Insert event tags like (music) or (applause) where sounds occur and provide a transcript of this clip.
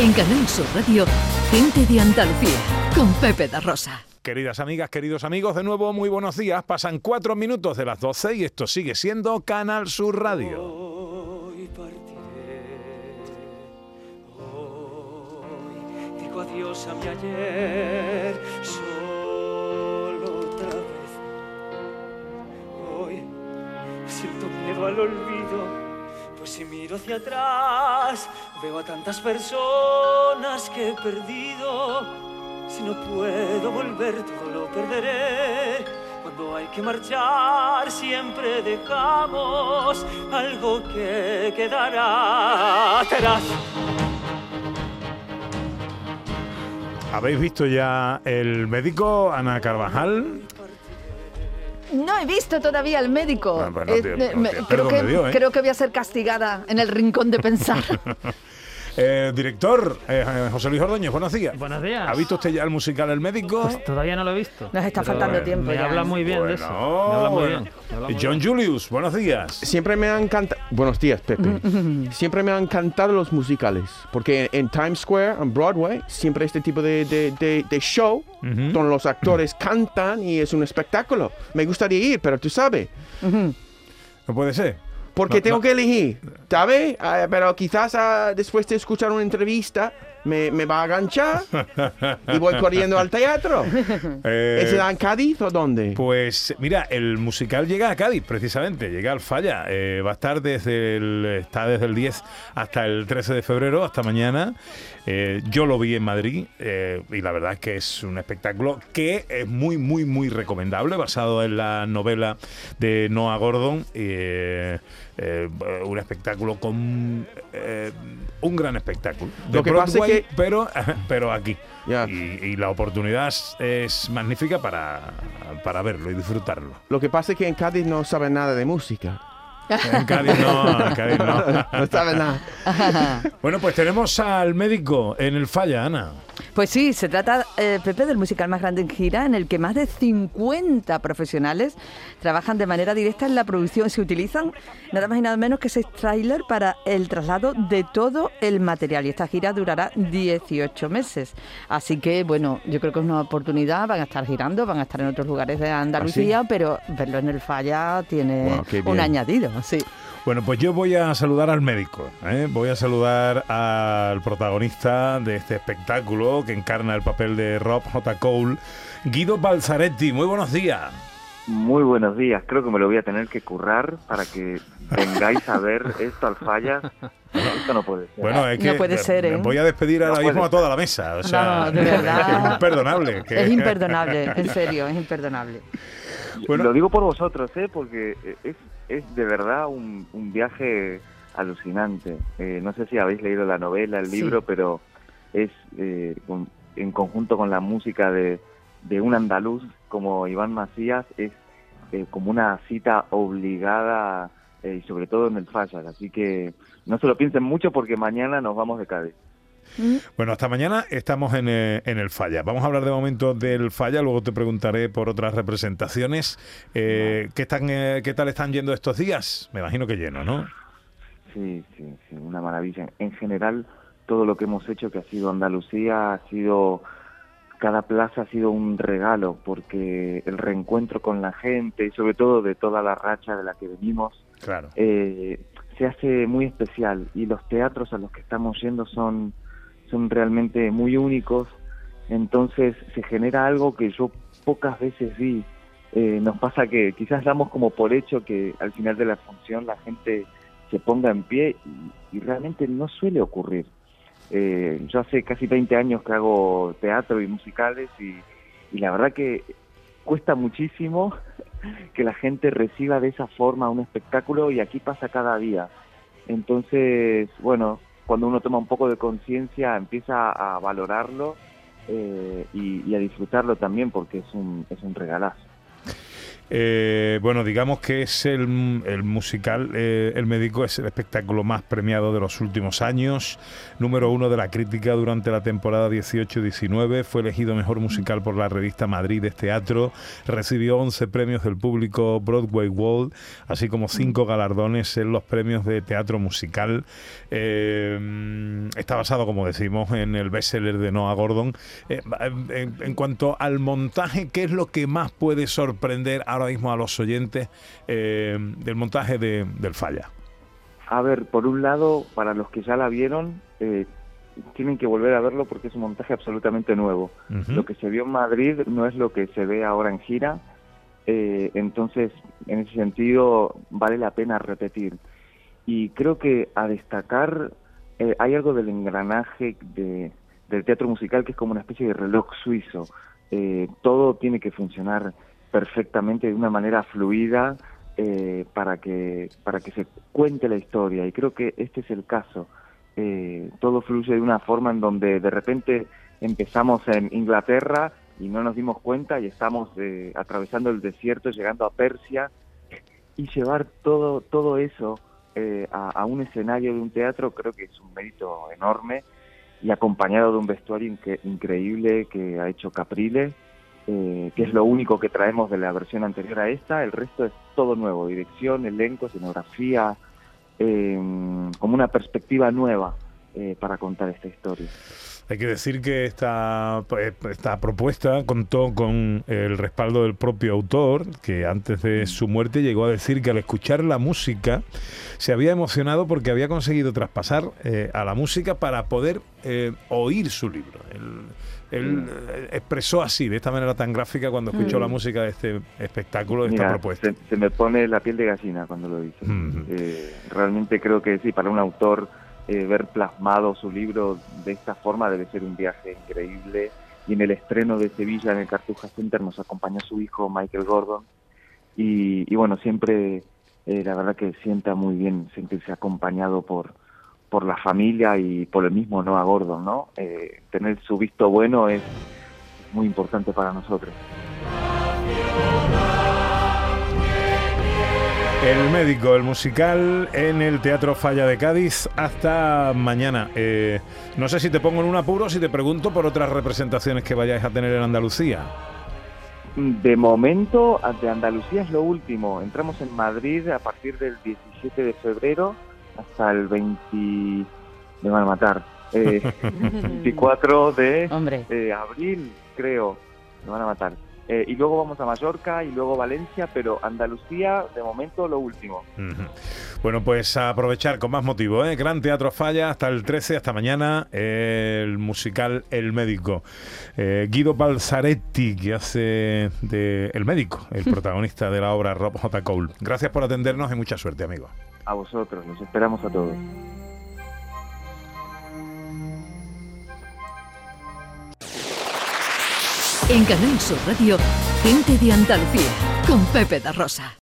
En Canal Sur Radio, Gente de Andalucía, con Pepe da Rosa. Queridas amigas, queridos amigos, de nuevo muy buenos días. Pasan cuatro minutos de las 12 y esto sigue siendo Canal Sur Radio. Hoy partiré, hoy digo adiós a mi ayer, solo otra vez. Hoy siento miedo al olvido, si miro hacia atrás veo a tantas personas que he perdido. Si no puedo volver, todo lo perderé. Cuando hay que marchar, siempre dejamos algo que quedará atrás. ¿Habéis visto ya el médico, Ana Carvajal? No he visto todavía al médico. Ah, pues no Eh, no creo, que, dio, ¿eh? creo que voy a ser castigada en el rincón de pensar. (laughs) Eh, director, eh, José Luis Ordóñez, buenos días. Buenos días. ¿Ha visto usted ya el musical El Médico? Pues todavía no lo he visto. Nos está Pero faltando tiempo Me ya, habla ¿eh? muy bien de eso. Bueno, Me habla muy bueno. bien. me habla muy John bien. Julius, buenos días. Siempre me han encantado. Buenos días, Pepe. (laughs) siempre me han encantado los musicales. Porque en, en Times Square, en Broadway, siempre este tipo de, de- de- de show Ujú. donde los actores cantan y es un espectáculo. Me gustaría ir, pero tú sabes. No puede ser. Porque No, tengo no. que elegir, ¿sabes? Ah, pero quizás ah, después de escuchar una entrevista me, me va a enganchar y voy corriendo al teatro. (laughs) Eh, ¿Es en Cádiz o dónde? Pues mira, el musical llega a Cádiz, precisamente, llega al Falla. Eh, va a estar desde el, está desde el 10 hasta el 13 de febrero, hasta mañana. Eh, yo lo vi en Madrid eh, y la verdad es que es un espectáculo que es muy, muy, muy recomendable, basado en la novela de Noah Gordon. eh, un espectáculo con eh, un gran espectáculo. De Lo que pasa es que- pero, (laughs) pero aquí. Y, y la oportunidad es, es magnífica para, para verlo y disfrutarlo. Lo que pasa es que en Cádiz no saben nada de música. En Cádiz no, en Cádiz no. No saben nada. (laughs) Bueno, pues tenemos al médico en el falla, Ana. Pues sí, se trata, eh, Pepe, del musical más grande en gira, en el que más de 50 profesionales trabajan de manera directa en la producción. Se utilizan nada más y nada menos que seis trailers para el traslado de todo el material. Y esta gira durará 18 meses. Así que, bueno, yo creo que es una oportunidad. Van a estar girando, van a estar en otros lugares de Andalucía, pero verlo en el falla tiene un añadido. Sí. Bueno, pues yo voy a saludar al médico. ¿eh? Voy a saludar al protagonista de este espectáculo que encarna el papel de Rob J. Cole, Guido Balzaretti. Muy buenos días. Muy buenos días. Creo que me lo voy a tener que currar para que vengáis a ver esto al fallas. Esto no puede ser. Bueno, es No que puede ser, ¿eh? voy a despedir ahora No mismo a toda la mesa. O sea, No, de (laughs) verdad. Es imperdonable. que- Es imperdonable, en serio, es imperdonable. (laughs) Bueno, Lo digo por vosotros, ¿eh? porque es, es de verdad un, un viaje alucinante. Eh, no sé si habéis leído la novela, el Sí. libro, pero es eh, con- en conjunto con la música de, de un andaluz como Iván Macías, es eh, como una cita obligada eh, y sobre todo en el Fallas. Así que no se lo piensen mucho porque mañana nos vamos de Cádiz. Bueno, hasta mañana estamos en, eh, en el Falla. Vamos a hablar de momento del Falla, luego te preguntaré por otras representaciones. Eh, ¿qué, están, eh, ¿Qué tal están yendo estos días? Me imagino que lleno, ¿no? Sí, sí, sí, una maravilla. En general, todo lo que hemos hecho, que ha sido Andalucía, ha sido, cada plaza ha sido un regalo, porque el reencuentro con la gente y sobre todo de toda la racha de la que venimos, Claro. eh, se hace muy especial y los teatros a los que estamos yendo son, son realmente muy únicos, entonces se genera algo que yo pocas veces vi. Eh, nos pasa que quizás damos como por hecho que al final de la función la gente se ponga en pie y, realmente no suele ocurrir. Eh, yo hace casi 20 años que hago teatro y musicales y la verdad que cuesta muchísimo (laughs) que la gente reciba de esa forma un espectáculo y aquí pasa cada día. Entonces, bueno, cuando uno toma un poco de conciencia empieza a valorarlo eh, y, y a disfrutarlo también porque es un, es un regalazo. Eh, bueno, digamos que es el, musical, eh, El Médico es el espectáculo más premiado de los últimos años, número uno de la crítica durante la temporada 18-19, fue elegido mejor musical por la revista Madrid de Teatro, recibió 11 premios del público Broadway World, así como cinco galardones en los premios de teatro musical. Eh, está basado, como decimos, en el bestseller de Noah Gordon. En, cuanto al montaje, ¿qué es lo que más puede sorprender ahora mismo a los oyentes del montaje de, del Falla? A ver, por un lado, para los que ya la vieron, tienen que volver a verlo porque es un montaje absolutamente nuevo. Lo que se vio en Madrid no es lo que se ve ahora en gira, eh, entonces en ese sentido vale la pena repetir. Y creo que a destacar eh, hay algo del engranaje de, del teatro musical que es como una especie de reloj suizo. Eh, todo tiene que funcionar perfectamente de una manera fluida para que para que se cuente la historia. Y creo que este es el caso. Eh, todo fluye de una forma en donde de repente empezamos en Inglaterra y no nos dimos cuenta y estamos eh, atravesando el desierto, llegando a Persia y llevar todo todo eso eh, a, un escenario de un teatro creo que es un mérito enorme y acompañado de un vestuario increíble que ha hecho Caprile, que es lo único que traemos de la versión anterior a esta, el resto es todo nuevo, dirección, elenco, escenografía, como una perspectiva nueva eh, para contar esta historia. Hay que decir que esta, pues, esta propuesta contó con el respaldo del propio autor, que antes de su muerte llegó a decir que al escuchar la música se había emocionado porque había conseguido traspasar eh, a la música para poder eh, oír su libro. Mm. expresó así, de esta manera tan gráfica, cuando escuchó la mm. música de este espectáculo, de esta propuesta. Se, me pone la piel de gallina cuando lo dice. realmente creo que sí, para un autor eh, ver plasmado su libro de esta forma debe ser un viaje increíble. Y en el estreno de Sevilla en el Cartuja Center nos acompañó su hijo Michael Gordon. Y, bueno, siempre eh, la verdad que sienta muy bien sentirse acompañado por, por la familia y por el mismo Noah Gordon, ¿no? Eh, tener su visto bueno es muy importante para nosotros. El médico, el musical en el Teatro Falla de Cádiz hasta mañana. Eh, no sé si te pongo en un apuro si te pregunto por otras representaciones que vayáis a tener en Andalucía. De momento, de Andalucía es lo último. Entramos en Madrid a partir del 17 de febrero hasta el 20... Me van a matar. 24 eh, (laughs) de eh, abril, creo. Me van a matar. Eh, y luego vamos a Mallorca y luego Valencia, pero Andalucía, de momento, lo último. Bueno, pues a aprovechar con más motivo, ¿eh? Gran Teatro Falla hasta el 13, hasta mañana, el musical El Médico. Eh, Guido Balzaretti, que hace de El Médico, el (laughs) protagonista de la obra Rob J. Cole. Gracias por atendernos y mucha suerte, amigo. A vosotros, los esperamos a todos. En Canal Sur Radio, gente de Andalucía, con Pepe da Rosa.